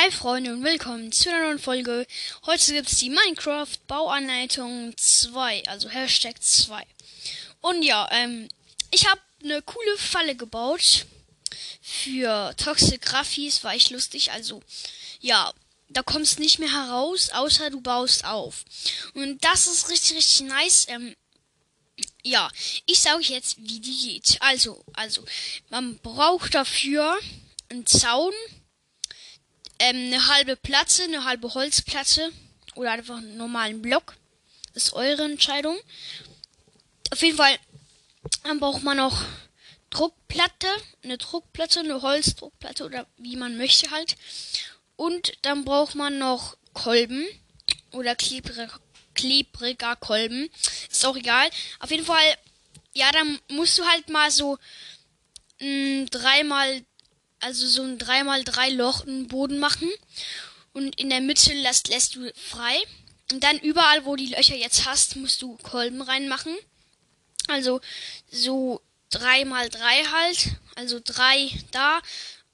Hi Freunde und willkommen zu einer neuen Folge. Heute gibt es die Minecraft Bauanleitung 2, also Hashtag 2. Und ja, ähm, ich habe eine coole Falle gebaut für Toxic Graphies, war ich lustig. Also, ja, da kommst nicht mehr heraus, außer du baust auf. Und das ist richtig, richtig nice. Ähm, ja, ich sage euch jetzt, wie die geht. Also, also, man braucht dafür einen Zaun ähm, eine halbe Platte, eine halbe Holzplatte oder einfach einen normalen Block. Das ist eure Entscheidung. Auf jeden Fall, dann braucht man noch Druckplatte, eine Druckplatte, eine Holzdruckplatte oder wie man möchte halt. Und dann braucht man noch Kolben oder klebriger, klebriger Kolben. Ist auch egal. Auf jeden Fall, ja, dann musst du halt mal so mh, dreimal also so ein 3x3 Loch im Boden machen und in der Mitte lässt, lässt du frei. Und dann überall, wo die Löcher jetzt hast, musst du Kolben reinmachen. Also so 3x3 halt. Also drei da.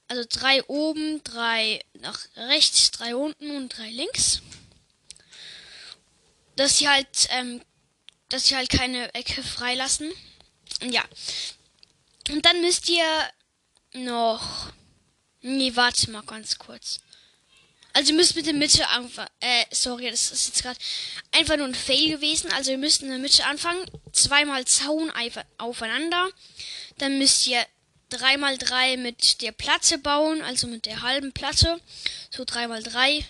Also drei oben, drei nach rechts, drei unten und drei links. Dass sie halt, ähm, dass sie halt keine Ecke freilassen. Ja. Und dann müsst ihr noch. Nee, warte mal ganz kurz. Also ihr müsst mit der Mitte anfangen. Äh, sorry, das ist jetzt gerade einfach nur ein Fail gewesen. Also ihr müsst in der Mitte anfangen. Zweimal Zaun aufeinander. Dann müsst ihr dreimal drei mit der Platte bauen, also mit der halben Platte. So dreimal drei.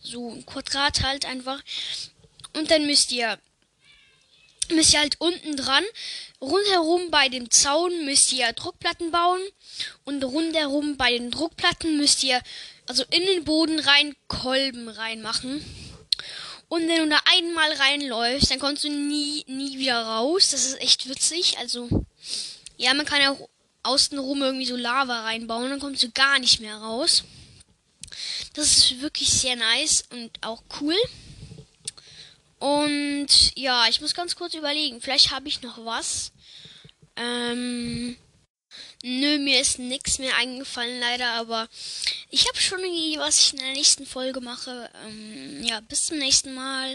So ein Quadrat halt einfach. Und dann müsst ihr müsst ihr halt unten dran, rundherum bei dem Zaun müsst ihr Druckplatten bauen und rundherum bei den Druckplatten müsst ihr also in den Boden rein Kolben reinmachen. Und wenn du da einmal reinläufst, dann kommst du nie, nie wieder raus. Das ist echt witzig. Also, ja, man kann ja auch außenrum irgendwie so Lava reinbauen, dann kommst du gar nicht mehr raus. Das ist wirklich sehr nice und auch cool. Und ja, ich muss ganz kurz überlegen. Vielleicht habe ich noch was. Ähm, nö, mir ist nichts mehr eingefallen leider, aber ich habe schon irgendwie, was ich in der nächsten Folge mache. Ähm, ja, bis zum nächsten Mal.